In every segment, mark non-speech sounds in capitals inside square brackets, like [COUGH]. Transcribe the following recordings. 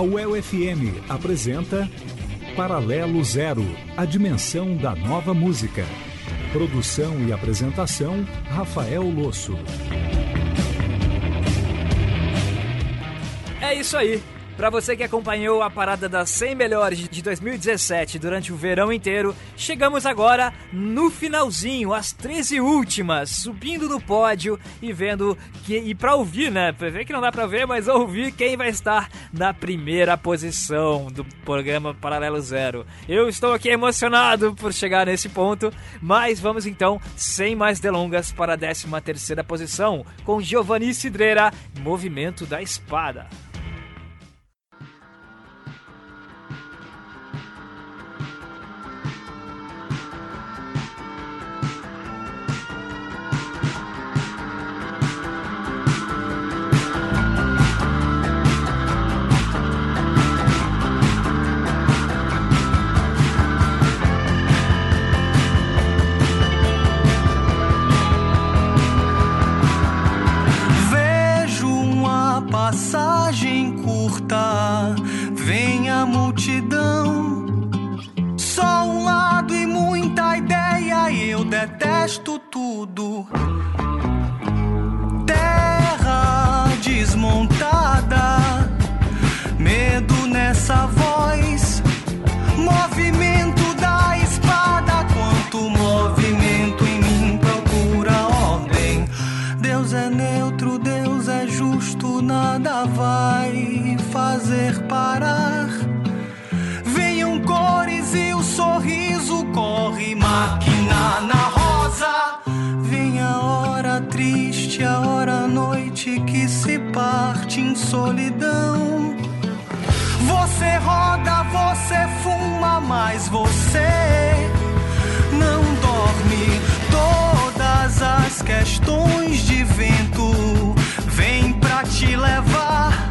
A UEL FM apresenta Paralelo Zero, a dimensão da nova música. Produção e apresentação, Rafael Losso. É isso aí. Para você que acompanhou a parada das 100 melhores de 2017 durante o verão inteiro, chegamos agora no finalzinho, as 13 últimas, subindo no pódio e vendo que e para ouvir, né? Ver que não dá para ver, mas ouvir quem vai estar na primeira posição do programa Paralelo Zero. Eu estou aqui emocionado por chegar nesse ponto, mas vamos então, sem mais delongas, para a 13 terceira posição com Giovanni Cidreira, Movimento da Espada. Terra desmontada, medo nessa voz, movimento da espada. Quanto movimento em mim procura ordem. Deus é neutro, Deus é justo, nada vai fazer parar. Venham cores e o sorriso corre máquina na roda a hora triste, a hora noite que se parte em solidão. Você roda, você fuma, mas você não dorme. Todas as questões de vento vêm pra te levar.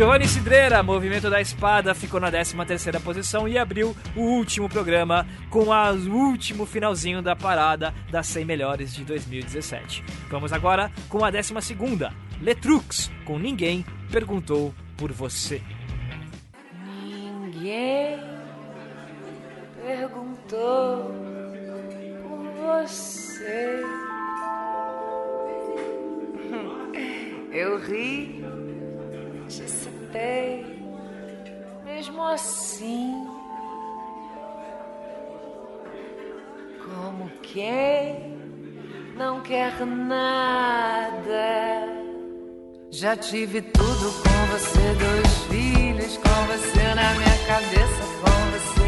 Giovanni Cidreira, Movimento da Espada, ficou na 13 terceira posição e abriu o último programa com o último finalzinho da parada das 100 melhores de 2017. Vamos agora com a 12 segunda, Letrux, com Ninguém Perguntou Por Você. Ninguém perguntou por você. Eu ri, mesmo assim. Como quem não quer nada. Já tive tudo com você, dois filhos com você na minha cabeça, com você.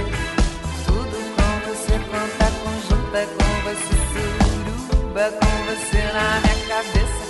Tudo com você, conta conjunta com você, suruba com você na minha cabeça.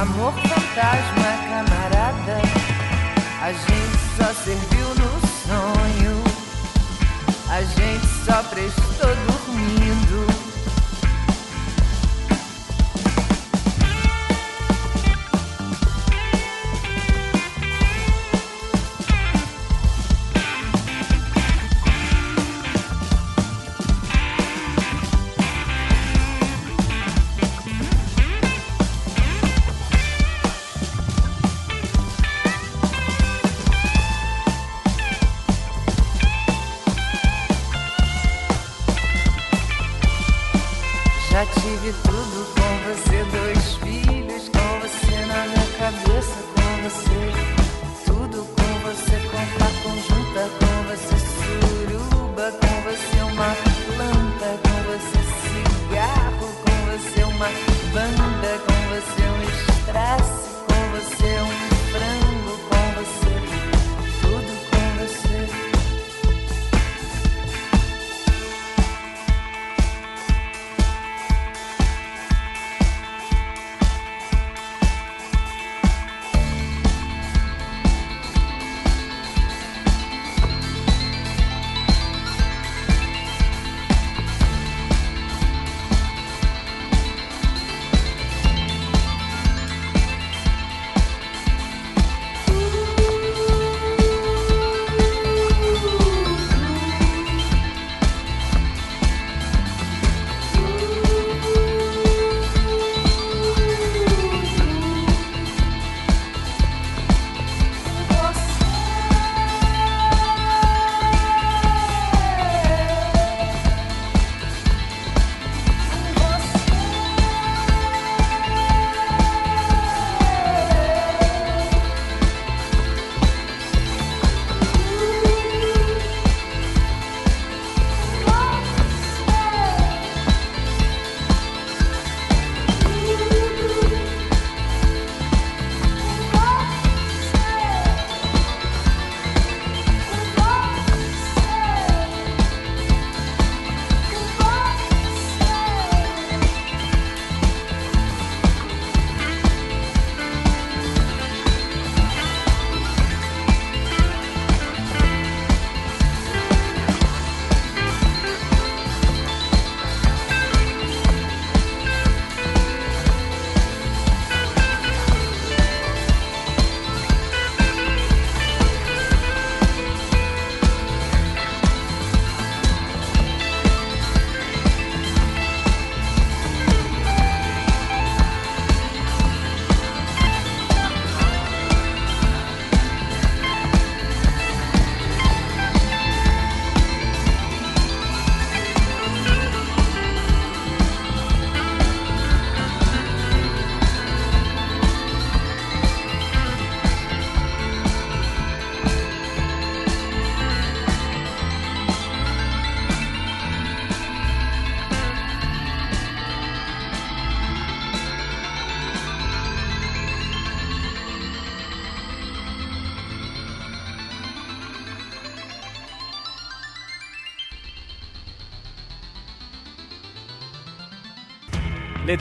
Amor fantasma, camarada, a gente só serviu no sonho, a gente só prestou.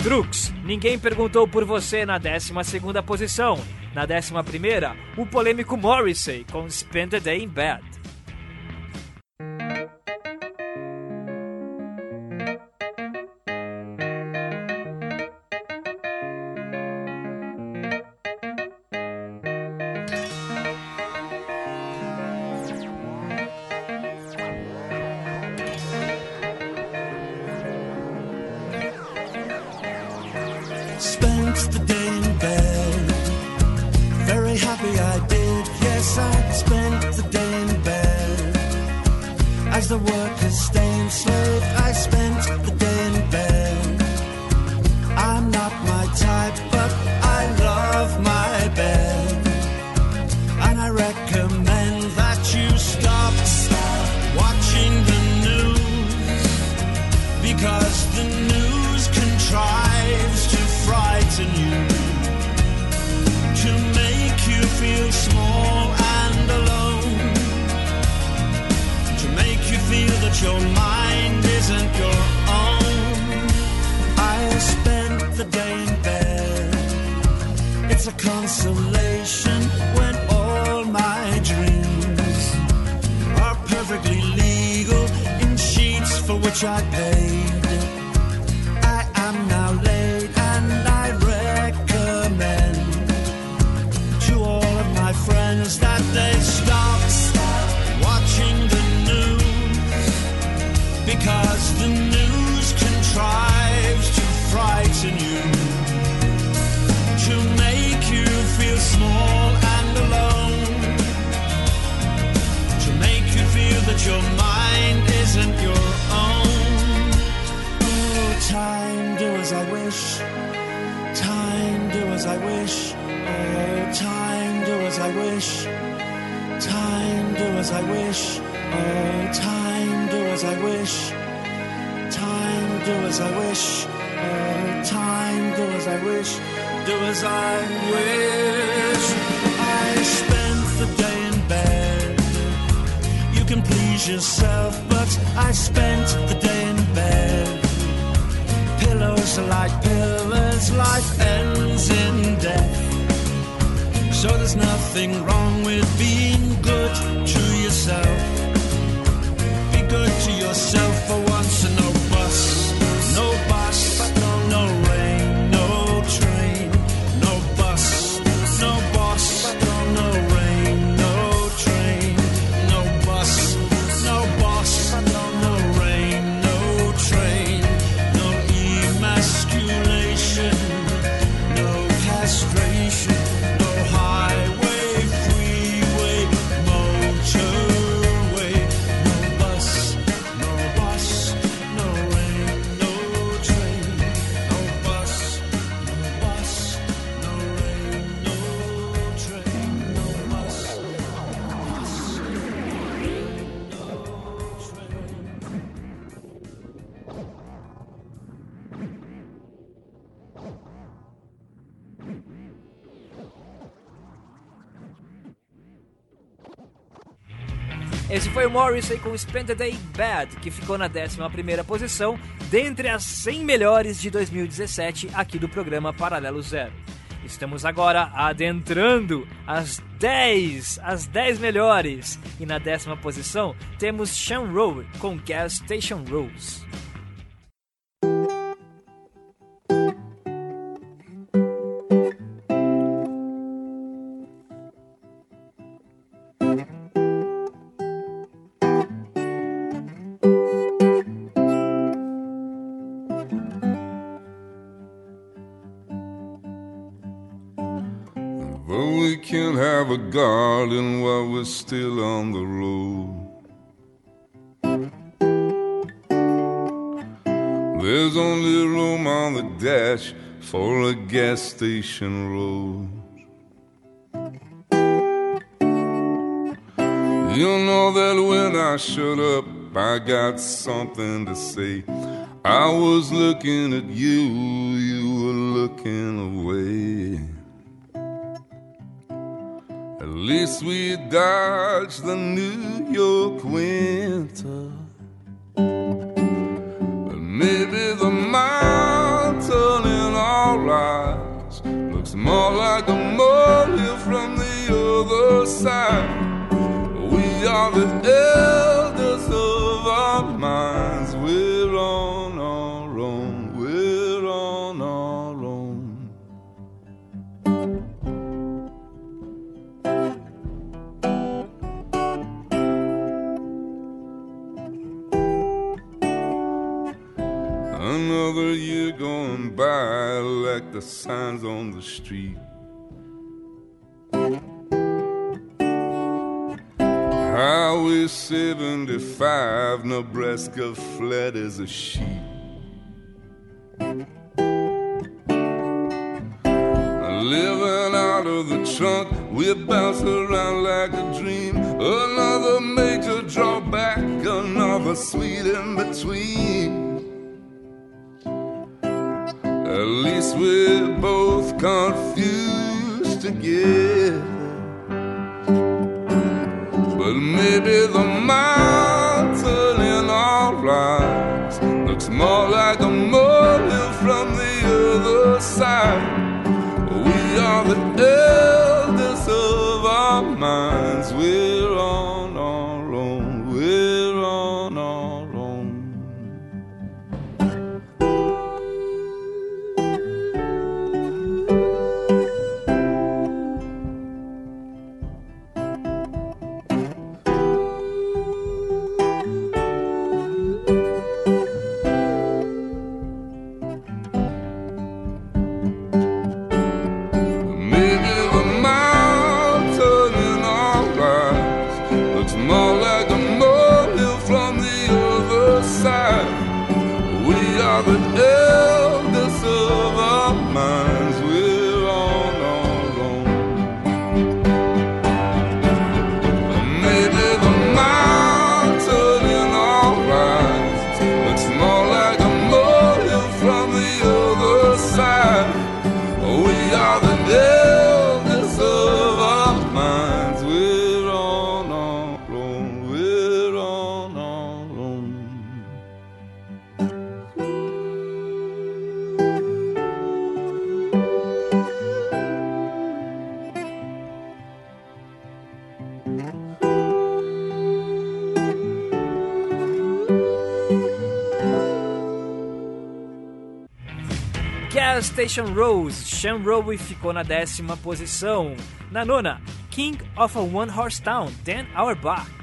Letrux, ninguém perguntou por você na 12 posição. Na 11, o polêmico Morrissey com Spend the Day in Bed. as I wish. All time, do as I wish. Do as I wish. I spent the day in bed. You can please yourself, but I spent the day in bed. Pillows are like pillars, life ends in death. So there's nothing wrong with being good to yourself. Be good to yourself for once and Morrissey com Spend the Day Bad, que ficou na 11 posição, dentre as 100 melhores de 2017 aqui do programa Paralelo Zero. Estamos agora adentrando as 10, as 10 melhores. E na décima posição temos Sean Rowe com Gas Station Rules. Have a garden while we're still on the road. There's only room on the dash for a gas station road. You know that when I shut up, I got something to say. I was looking at you, you were looking away least we dodge the New York winter. But maybe the mountain in our eyes looks more like a molehill from the other side. We are the air. By like the signs on the street. Highway 75, Nebraska flat as a sheet. Living out of the trunk, we bounce around like a dream. Another major drawback, another sweet in between. At least we're both confused together. But maybe the mountain in our eyes looks more like a molehill from the other side. We are the Gas Station Rose, Sean Rowe ficou na décima posição. Na nona, King of a One Horse Town, Dan Auerbach.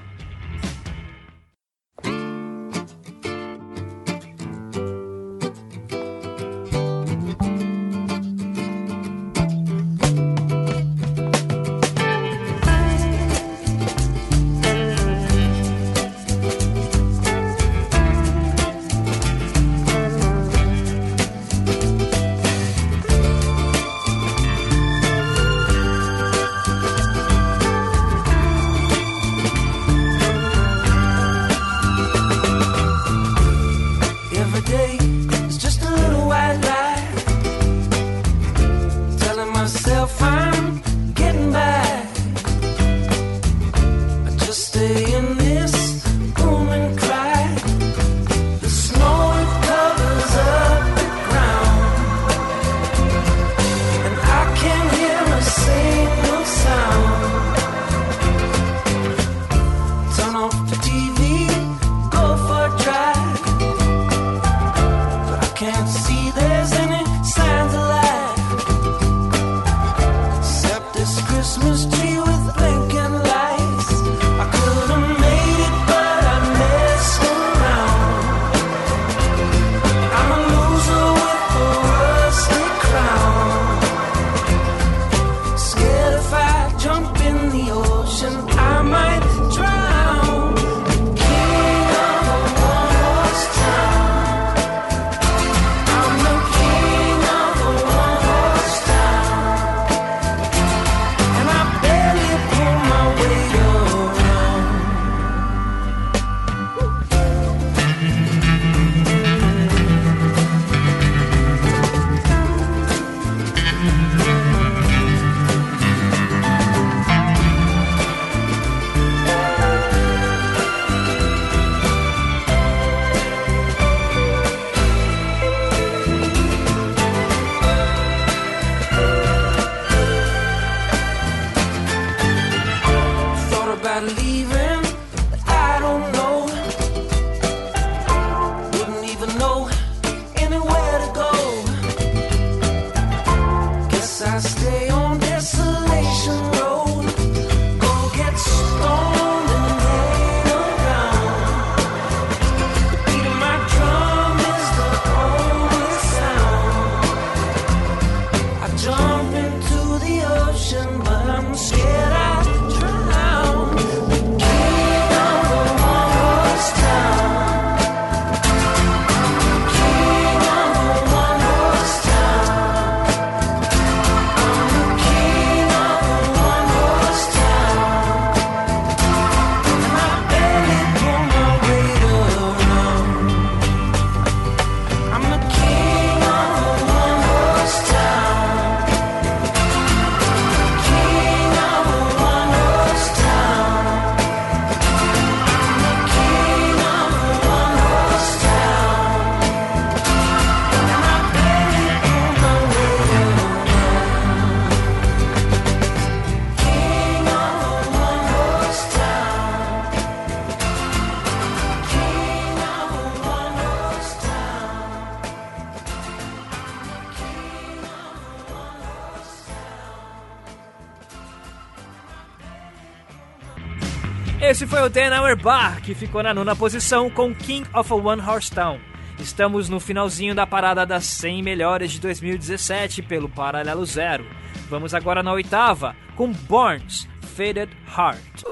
Esse foi o Dan Hour Bar, que ficou na nona posição com King of a One Horse Town. Estamos no finalzinho da parada das 100 melhores de 2017 pelo Paralelo Zero. Vamos agora na oitava com Borns, Faded Heart.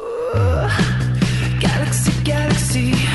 Galaxy, galaxy.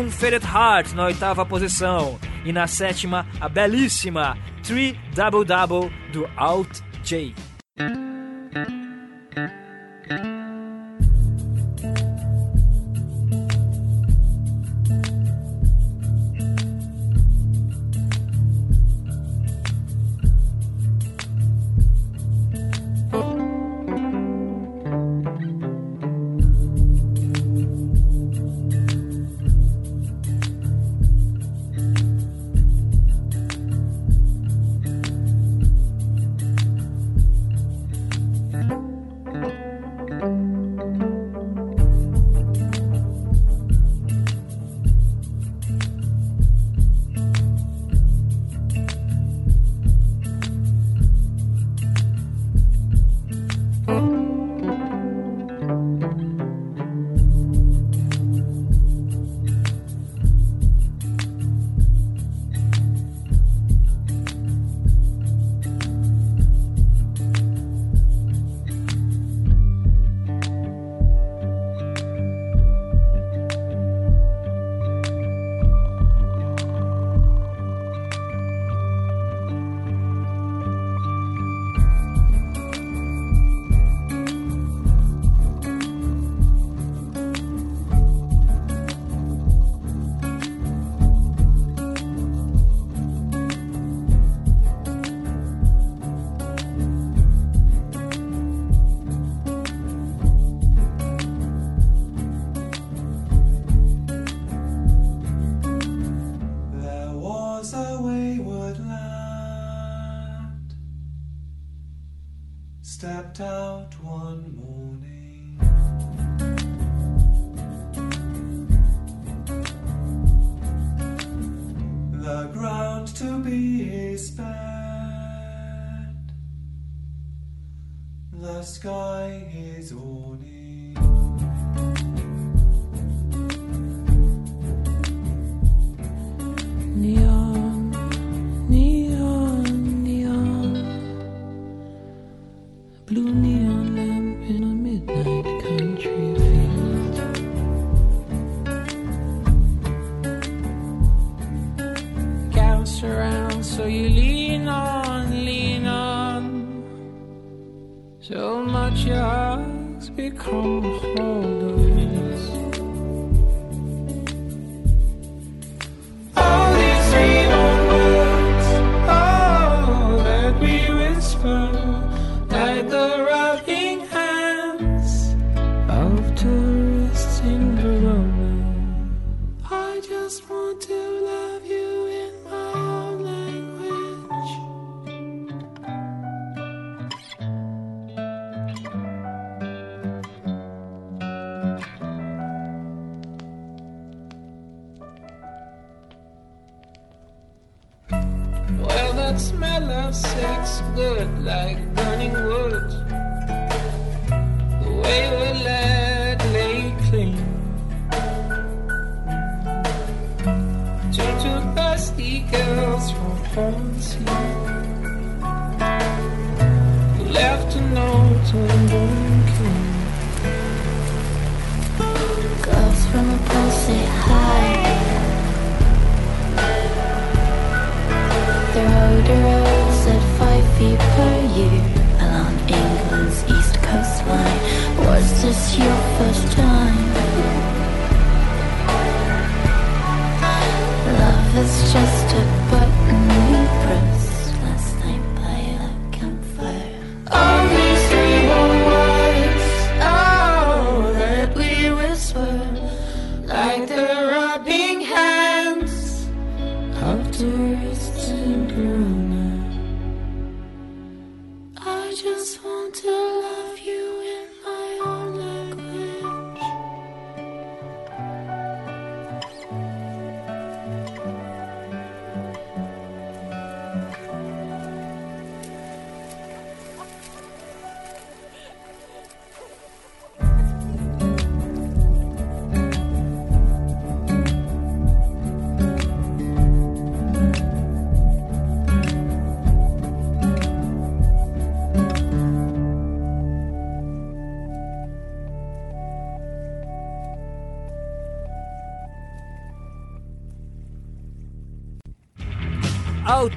com Faded Heart na oitava posição. E na sétima, a belíssima Three Double Double do Alt J. the ground to be spent. The sky is awning. first time.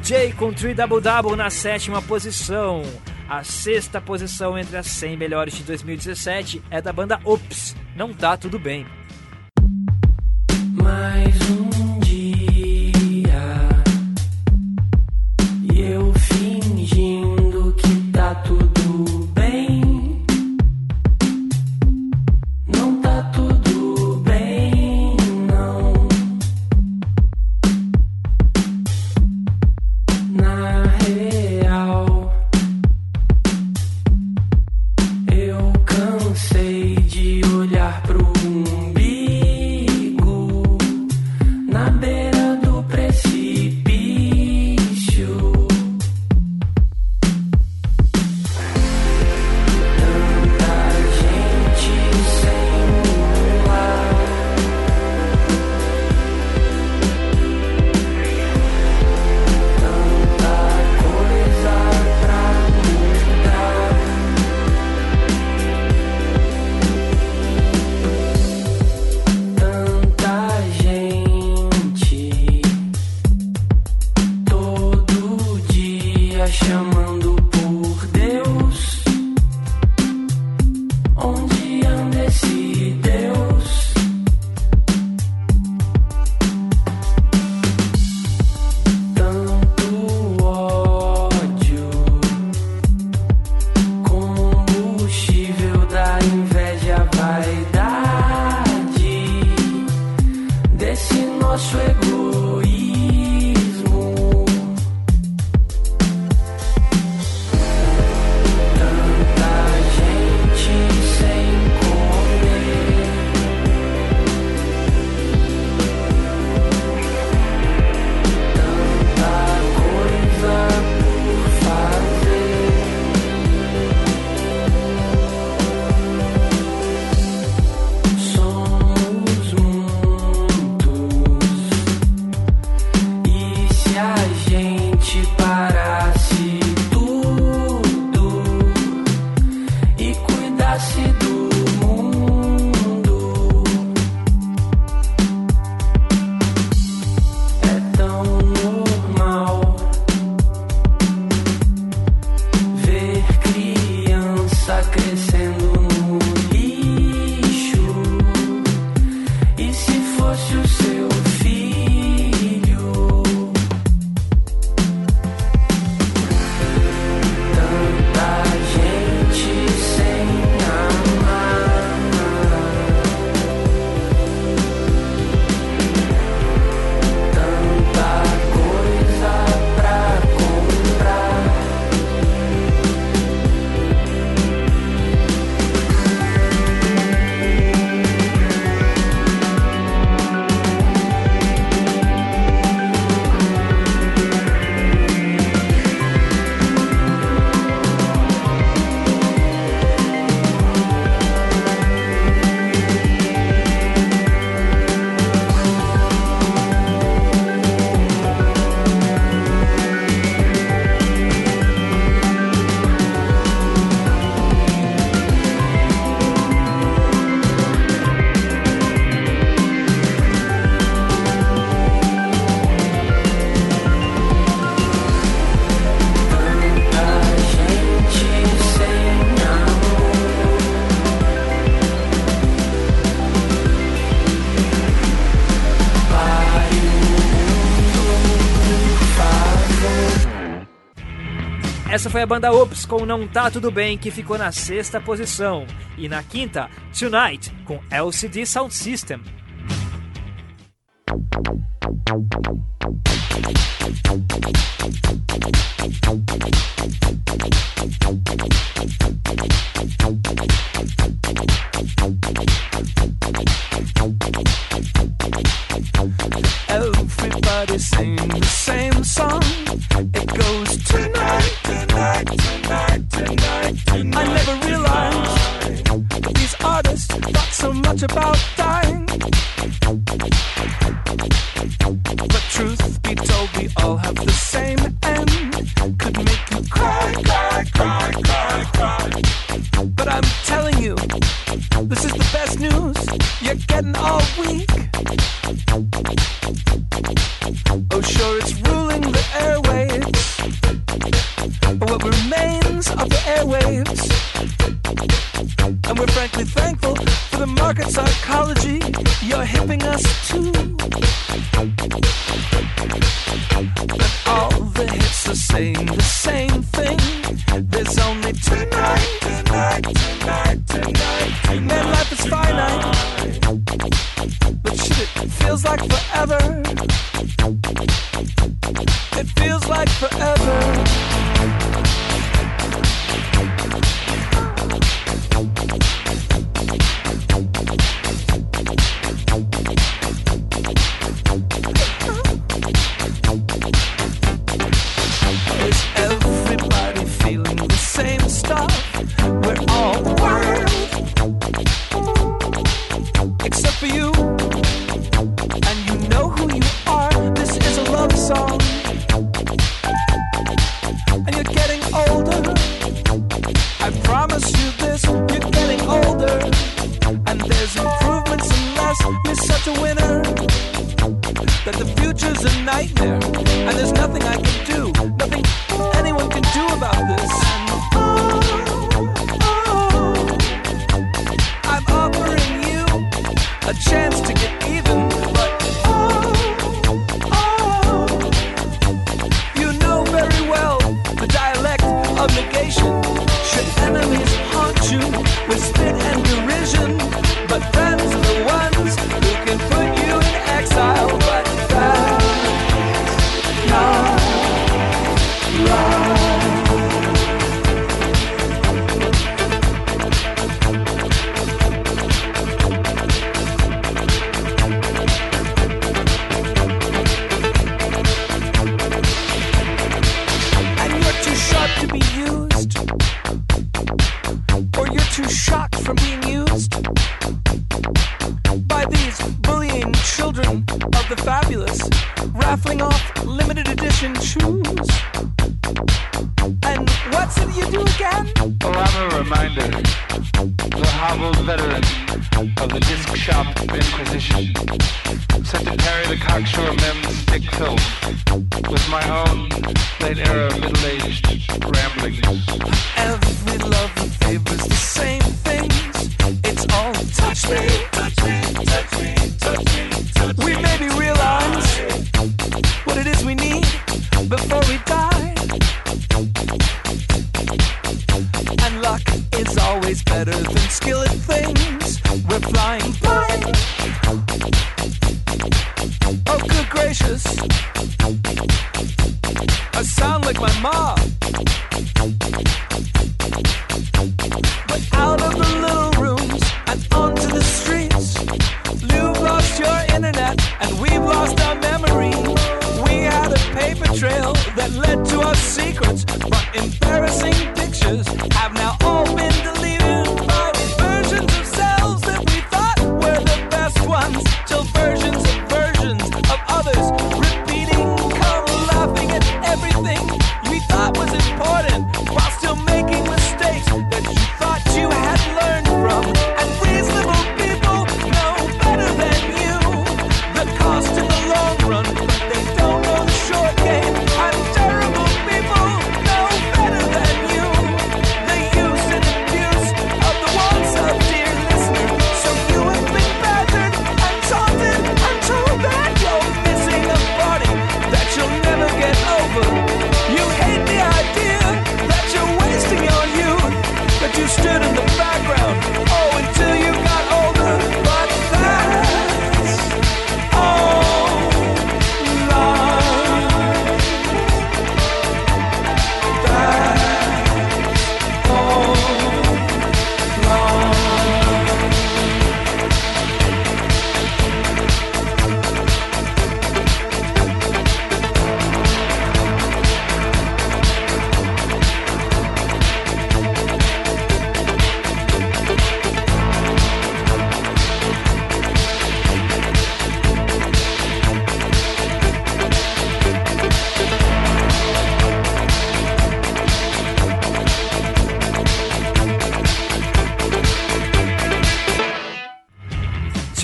Jay com 3 Double Double na sétima posição. A sexta posição entre as 100 melhores de 2017 é da banda Ops. Não tá tudo bem. Mais um 我是谁？a banda Ops com Não Tá Tudo Bem, que ficou na sexta posição. E na quinta, Tonight, com LCD Sound System, I never realized these artists thought so much about dying.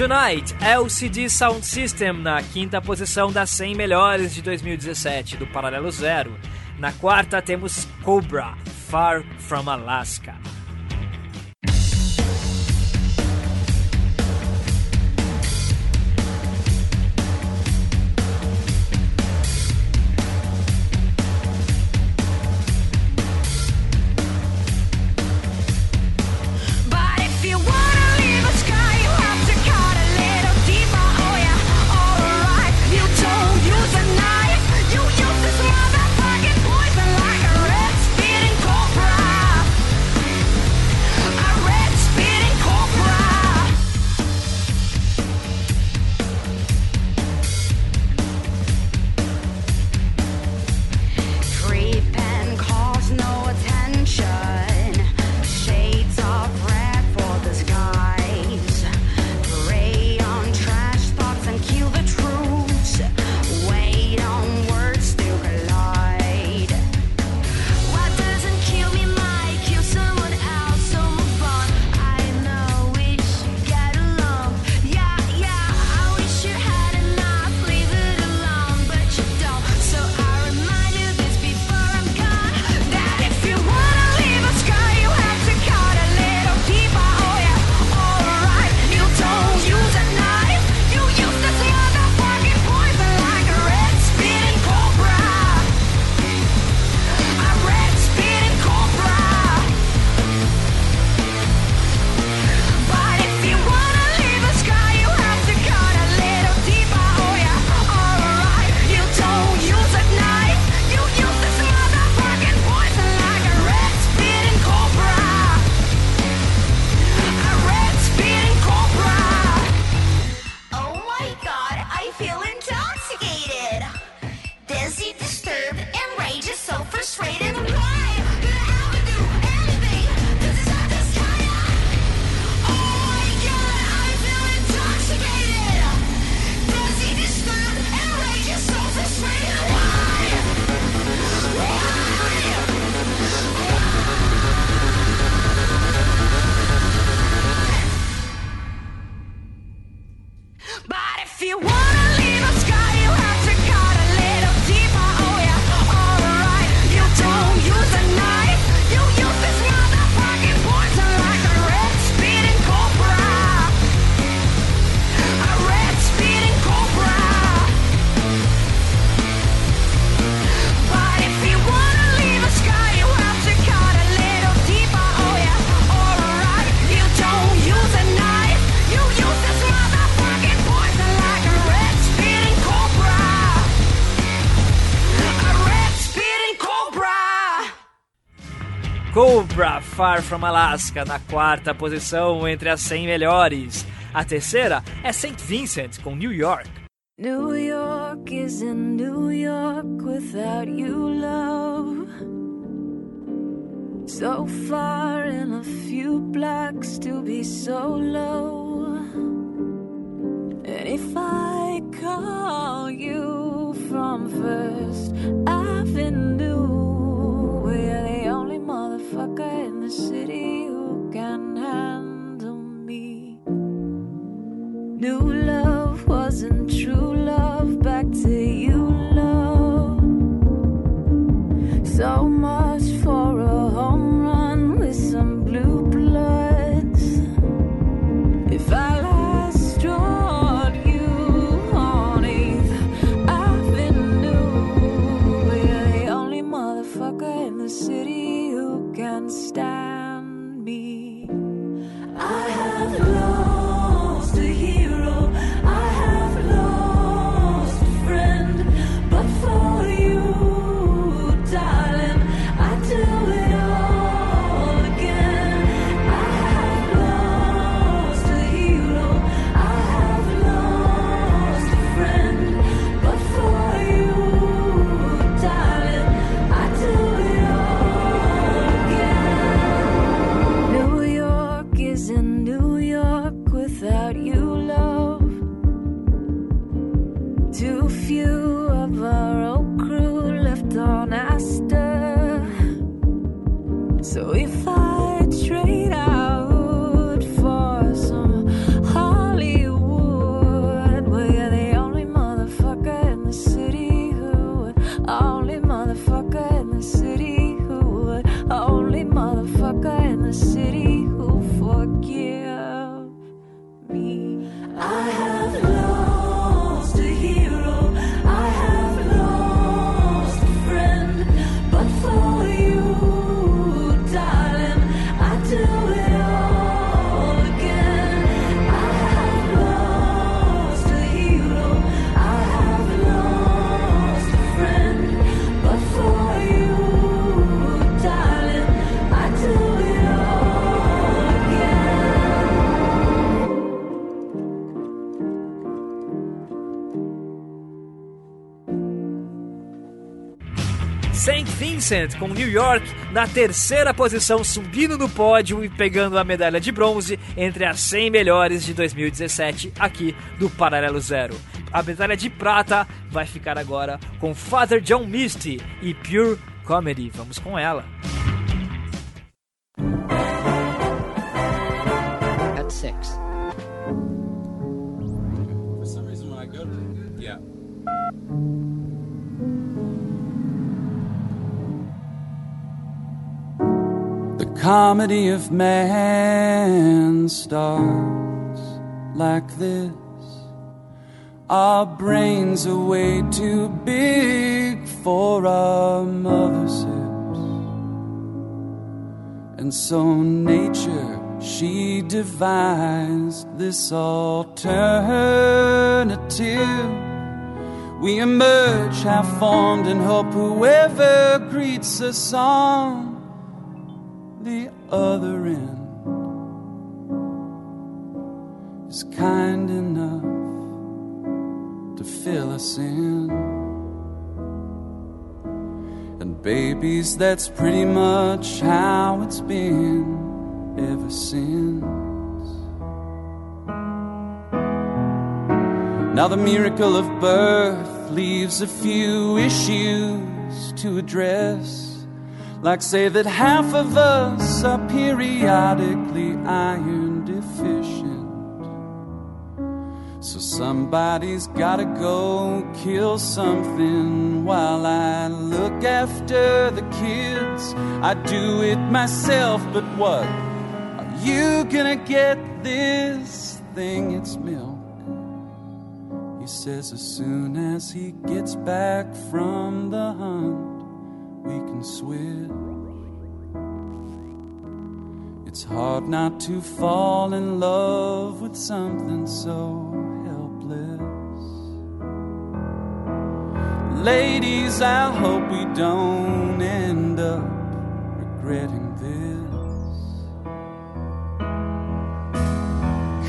Tonight, LCD Sound System na quinta posição das 100 melhores de 2017 do Paralelo Zero. Na quarta temos Cobra, Far From Alaska. Far From Alaska na quarta posição entre as 100 melhores. A terceira é St. Vincent com New York. New York is in New York without you, love. So far in a few blocks to be so low. And if I call you from First Avenue, city who can handle me. New love wasn't true love. Back to you, love. So much me. Vincent com New York na terceira posição, subindo no pódio e pegando a medalha de bronze entre as 100 melhores de 2017 aqui do Paralelo Zero. A medalha de prata vai ficar agora com Father John Misty e Pure Comedy. Vamos com ela. Comedy of man starts like this. Our brains are way too big for our mother's hips. And so nature, she devised this alternative. We emerge half formed and hope whoever greets us on the other end is kind enough to fill us in. And babies, that's pretty much how it's been ever since. Now, the miracle of birth leaves a few issues to address. Like, say that half of us are periodically iron deficient. So, somebody's gotta go kill something while I look after the kids. I do it myself, but what? Are you gonna get this thing? It's milk. He says as soon as he gets back from the hunt, we can switch. It's hard not to fall in love with something so helpless. Ladies, I hope we don't end up regretting this.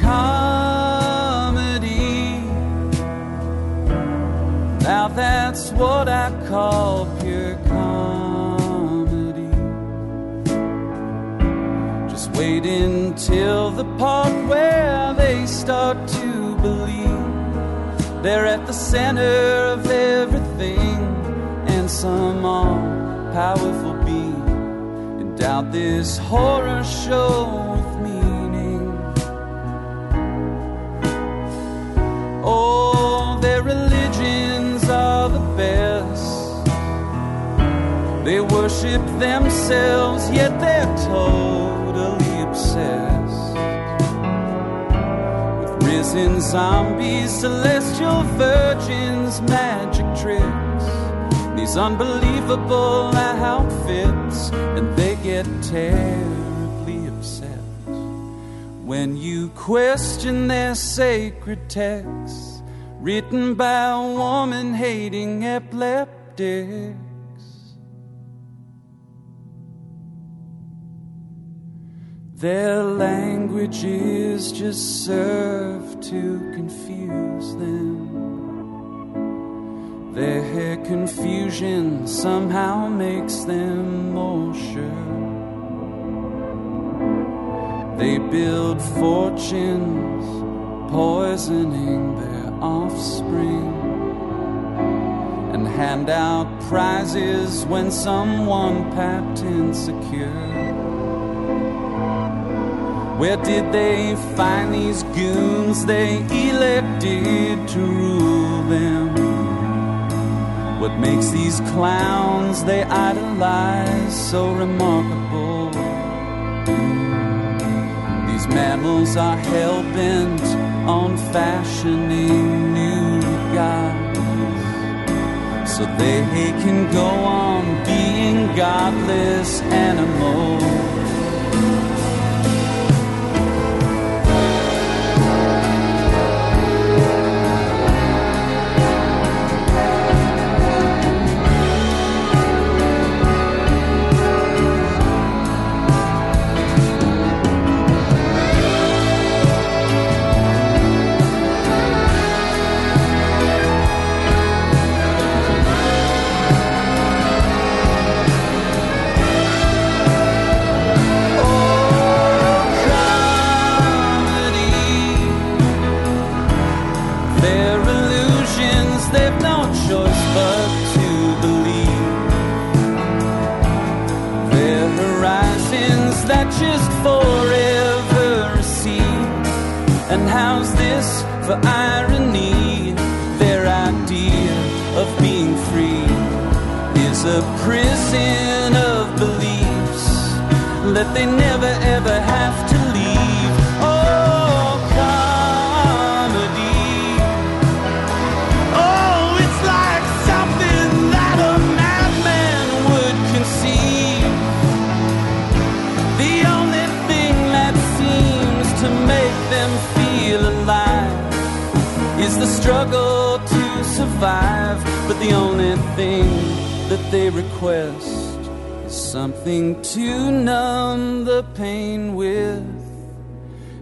Comedy. Now that's what I call pure. Until the part where they start to believe they're at the center of everything, and some all powerful being endowed this horror show with meaning. Oh, their religions are the best. They worship themselves, yet they're totally obsessed risen zombies, celestial virgins, magic tricks, these unbelievable outfits, and they get terribly upset when you question their sacred texts written by a woman hating epileptics. Their languages just serve to confuse them. Their confusion somehow makes them more sure. They build fortunes, poisoning their offspring, and hand out prizes when someone patents a cure. Where did they find these goons they elected to rule them? What makes these clowns they idolize so remarkable? These mammals are hell bent on fashioning new gods so they can go on being godless animals. For irony? Their idea of being free is a prison of beliefs that they never ever is the struggle to survive. But the only thing that they request is something to numb the pain with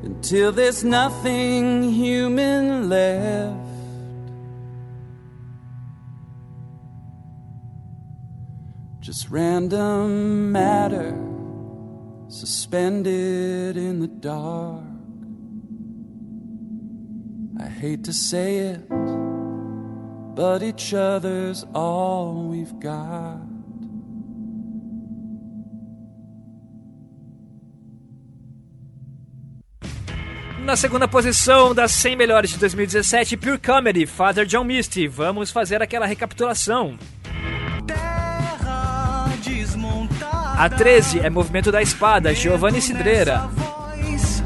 until there's nothing human left. Just random matter suspended in the dark. I hate to say it, but each other's all we've got. Na segunda posição das 100 melhores de 2017, Pure Comedy, Father John Misty. Vamos fazer aquela recapitulação. Terra desmontada. A 13 é Movimento da Espada, Giovanni Cidreira. Voz,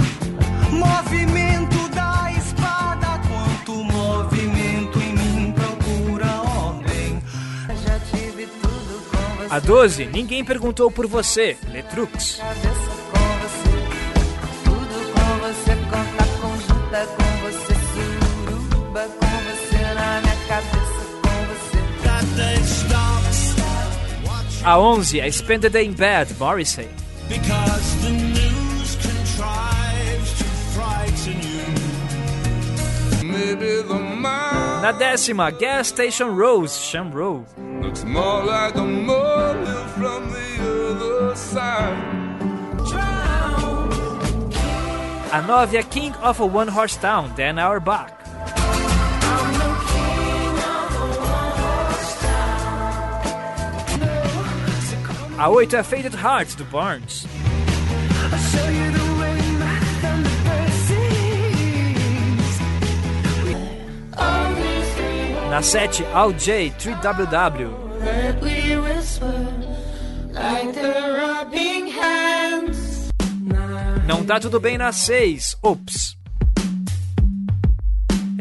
A 12, Ninguém Perguntou Por Você, Letrux. A 11, a Spend the Day in Bed, Morrissey. Because the Na décima, Gas Station Rose, Shamrow. looks more like a molehill from the other side. A nove é King of a One Horse Town, Dan Auerbach. A oito é Faded Heart, do Barnes. Na 7, Al J, 3WW. That we whisper like the rubbing hands. Não tá tudo bem na 6, Ops.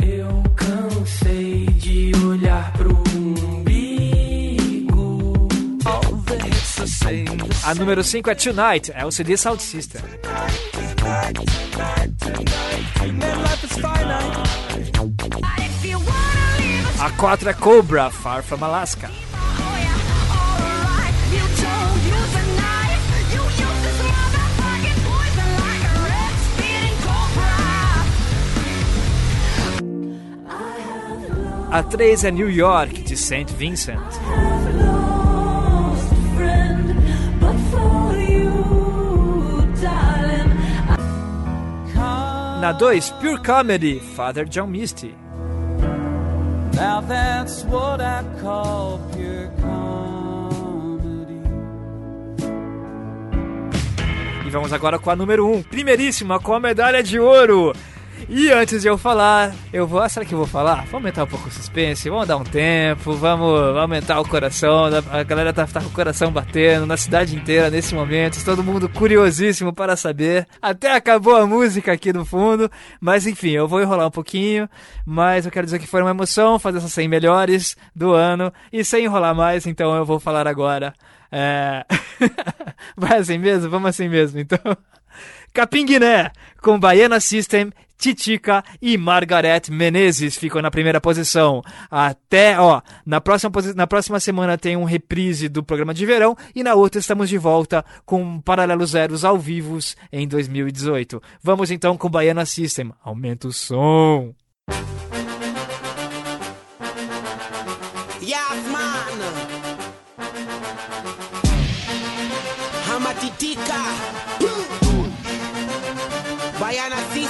Eu cansei de olhar pro umbigo. A número 5 é Tonight, LCD Sound System. Life is finite. A 4 é Cobra, Far From Alaska. A 3 é New York, de St. Vincent. Na 2, Pure Comedy, Father John Misty. Now that's what I call pure comedy. E vamos agora com a número 1, primeiríssima, com a medalha de ouro. E antes de eu falar, eu vou. ah, Será que eu vou falar? Vamos aumentar um pouco o suspense, vamos dar um tempo, vamos aumentar o coração. A galera tá, tá com o coração batendo na cidade inteira nesse momento, todo mundo curiosíssimo para saber. Até acabou a música aqui no fundo, mas enfim, eu vou enrolar um pouquinho. Mas eu quero dizer que foi uma emoção fazer essas 100 melhores do ano. E sem enrolar mais, então eu vou falar agora. É... [LAUGHS] Vai assim mesmo? Vamos assim mesmo, então. Capim Guiné, com Baiana System, Titica e Margaret Menezes ficam na primeira posição. Até, ó, na próxima, na próxima semana tem um reprise do programa de verão e na outra estamos de volta com Paralelo Zeros ao vivos em 2018. Vamos então com Baiana System. Aumenta o som. I am a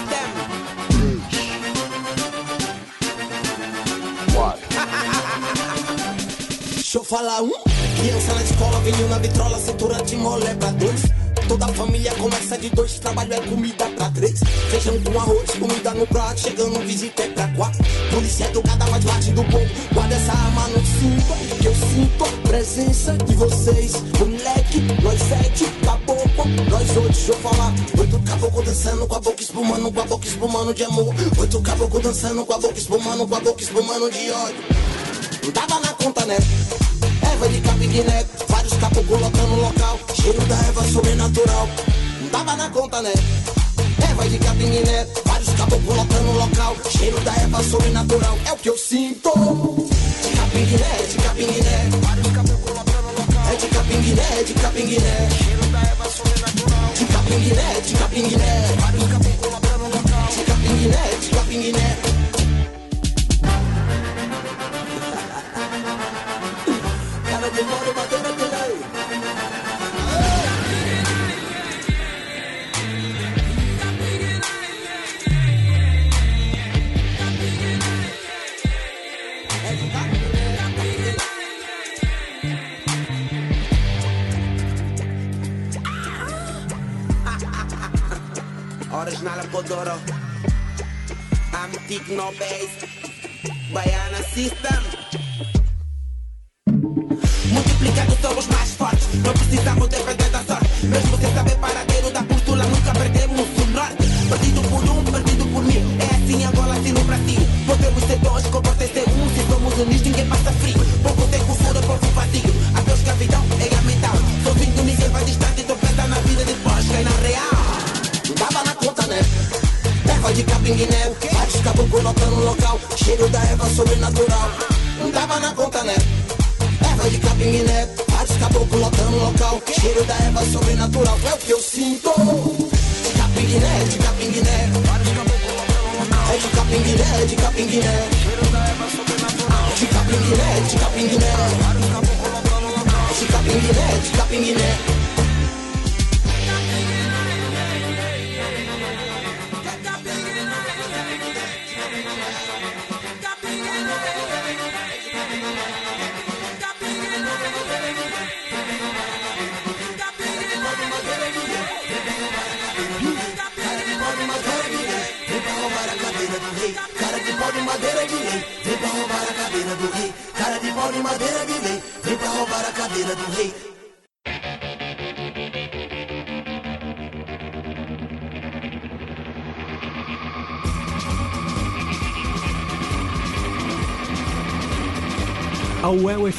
Deixa eu falar um. Criança na escola, vinho na vitrola, cintura de mole pra dois. Toda a família começa de dois, trabalho é comida pra três. Feijão com arroz, comida no prato, chegando visita é pra quatro. Polícia educada, mas bate do povo. Guarda essa arma no cinto, que eu sinto a presença de vocês. Moleque, nós sete, caboclo, nós oito, deixa eu falar. Oito caboclo dançando com a boca espumando, com a boca espumando de amor. Oito caboclo dançando com a boca espumando, com a boca espumando de ódio. Não tava na conta, né? Erva de capim Guiné, vários caboclos lotando no local. Cheiro da erva sobrenatural. Não tava na conta, né? Erva de capim Guiné, vários caboclos lotando no local. Cheiro da erva sobrenatural. É o que eu sinto. De capim Guiné, de capim Guiné. Vários caboclos lotando no local. É de capim Guiné, é de capim Guiné. Cheiro da erva sobrenatural. De capim Guiné, de capim Guiné. Vários caboclos lotando no local. De capim Guiné, de capim Original Podoro Antique no Baiana System